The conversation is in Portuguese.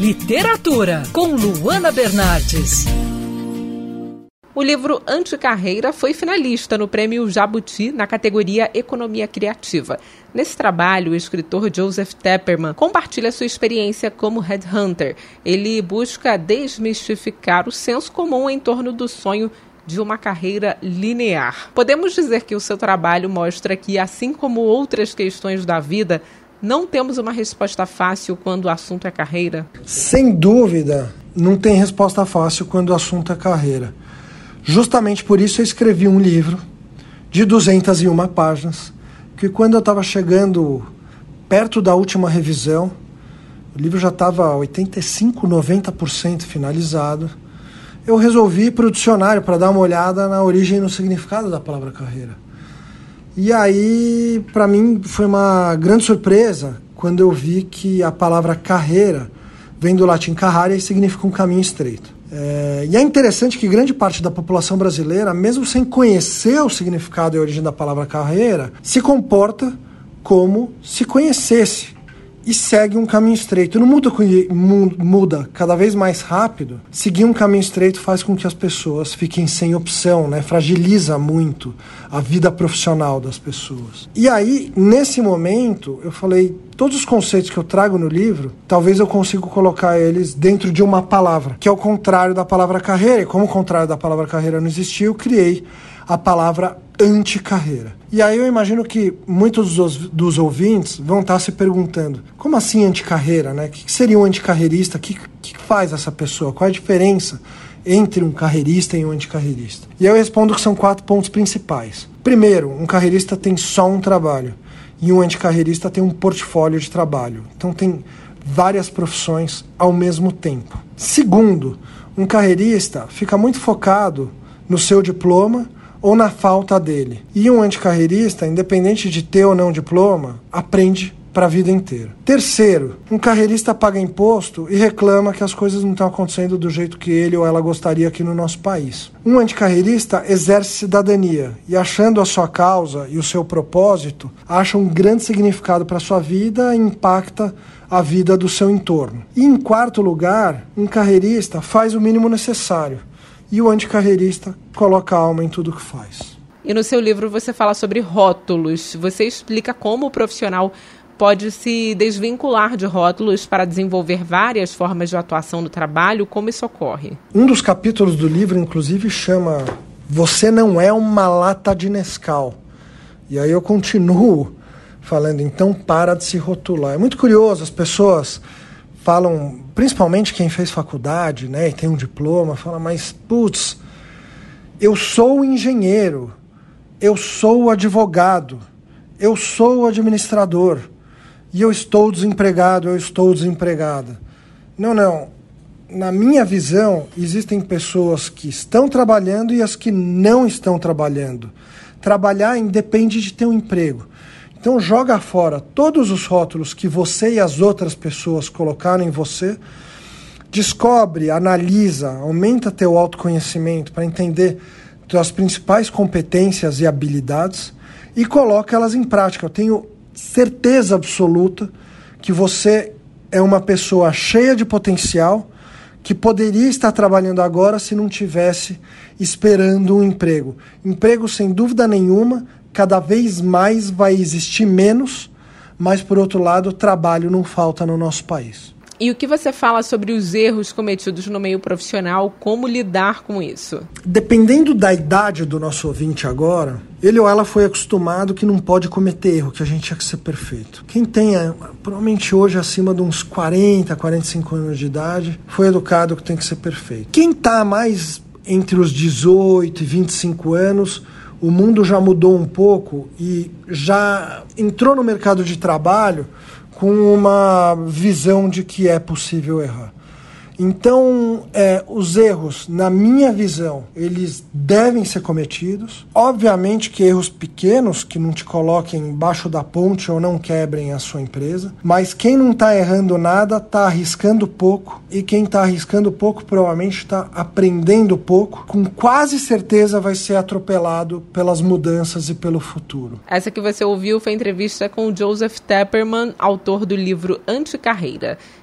Literatura, com Luana Bernardes. O livro Anticarreira foi finalista no Prêmio Jabuti na categoria Economia Criativa. Nesse trabalho, o escritor Joseph Tepperman compartilha sua experiência como headhunter. Ele busca desmistificar o senso comum em torno do sonho de uma carreira linear. Podemos dizer que o seu trabalho mostra que, assim como outras questões da vida, não temos uma resposta fácil quando o assunto é carreira? Sem dúvida, não tem resposta fácil quando o assunto é carreira. Justamente por isso eu escrevi um livro de 201 páginas, que quando eu estava chegando perto da última revisão, o livro já estava 85, 90% finalizado, eu resolvi ir para o dicionário para dar uma olhada na origem e no significado da palavra carreira. E aí, para mim, foi uma grande surpresa quando eu vi que a palavra carreira vem do latim carrare e significa um caminho estreito. É, e é interessante que grande parte da população brasileira, mesmo sem conhecer o significado e a origem da palavra carreira, se comporta como se conhecesse e segue um caminho estreito. No mundo muda cada vez mais rápido, seguir um caminho estreito faz com que as pessoas fiquem sem opção, né? fragiliza muito a vida profissional das pessoas. E aí, nesse momento, eu falei: todos os conceitos que eu trago no livro, talvez eu consiga colocar eles dentro de uma palavra, que é o contrário da palavra carreira. E como o contrário da palavra carreira não existia, eu criei a palavra anticarreira. E aí eu imagino que muitos dos, dos ouvintes vão estar se perguntando: como assim anticarreira? Né? O que seria um anticarreirista? O que, que faz essa pessoa? Qual é a diferença entre um carreirista e um anticarreirista? E eu respondo que são quatro pontos principais. Primeiro, um carreirista tem só um trabalho e um anticarreirista tem um portfólio de trabalho. Então tem várias profissões ao mesmo tempo. Segundo, um carreirista fica muito focado no seu diploma ou na falta dele. E um anticarreirista, independente de ter ou não diploma, aprende para a vida inteira. Terceiro, um carreirista paga imposto e reclama que as coisas não estão acontecendo do jeito que ele ou ela gostaria aqui no nosso país. Um anticarreirista exerce cidadania e, achando a sua causa e o seu propósito, acha um grande significado para sua vida e impacta a vida do seu entorno. E, em quarto lugar, um carreirista faz o mínimo necessário e o anticarreirista coloca alma em tudo que faz. E no seu livro você fala sobre rótulos. Você explica como o profissional pode se desvincular de rótulos para desenvolver várias formas de atuação no trabalho, como isso ocorre? Um dos capítulos do livro, inclusive, chama Você não é uma lata de Nescau. E aí eu continuo falando, então para de se rotular. É muito curioso, as pessoas falam, principalmente quem fez faculdade, né, e tem um diploma, fala, mas putz, eu sou engenheiro, eu sou advogado, eu sou administrador e eu estou desempregado, eu estou desempregada. Não, não. Na minha visão, existem pessoas que estão trabalhando e as que não estão trabalhando. Trabalhar independe de ter um emprego. Então joga fora todos os rótulos que você e as outras pessoas colocaram em você. Descobre, analisa, aumenta teu autoconhecimento para entender tuas principais competências e habilidades e coloca elas em prática. Eu tenho certeza absoluta que você é uma pessoa cheia de potencial que poderia estar trabalhando agora se não tivesse esperando um emprego. Emprego, sem dúvida nenhuma, cada vez mais vai existir menos, mas por outro lado, trabalho não falta no nosso país. E o que você fala sobre os erros cometidos no meio profissional, como lidar com isso? Dependendo da idade do nosso ouvinte agora, ele ou ela foi acostumado que não pode cometer erro, que a gente tinha que ser perfeito. Quem tem, é, provavelmente hoje, acima de uns 40, 45 anos de idade, foi educado que tem que ser perfeito. Quem está mais entre os 18 e 25 anos, o mundo já mudou um pouco e já entrou no mercado de trabalho com uma visão de que é possível errar. Então, é, os erros, na minha visão, eles devem ser cometidos. Obviamente que erros pequenos, que não te coloquem embaixo da ponte ou não quebrem a sua empresa. Mas quem não está errando nada está arriscando pouco. E quem está arriscando pouco provavelmente está aprendendo pouco. Com quase certeza vai ser atropelado pelas mudanças e pelo futuro. Essa que você ouviu foi entrevista com Joseph Tepperman, autor do livro Anticarreira.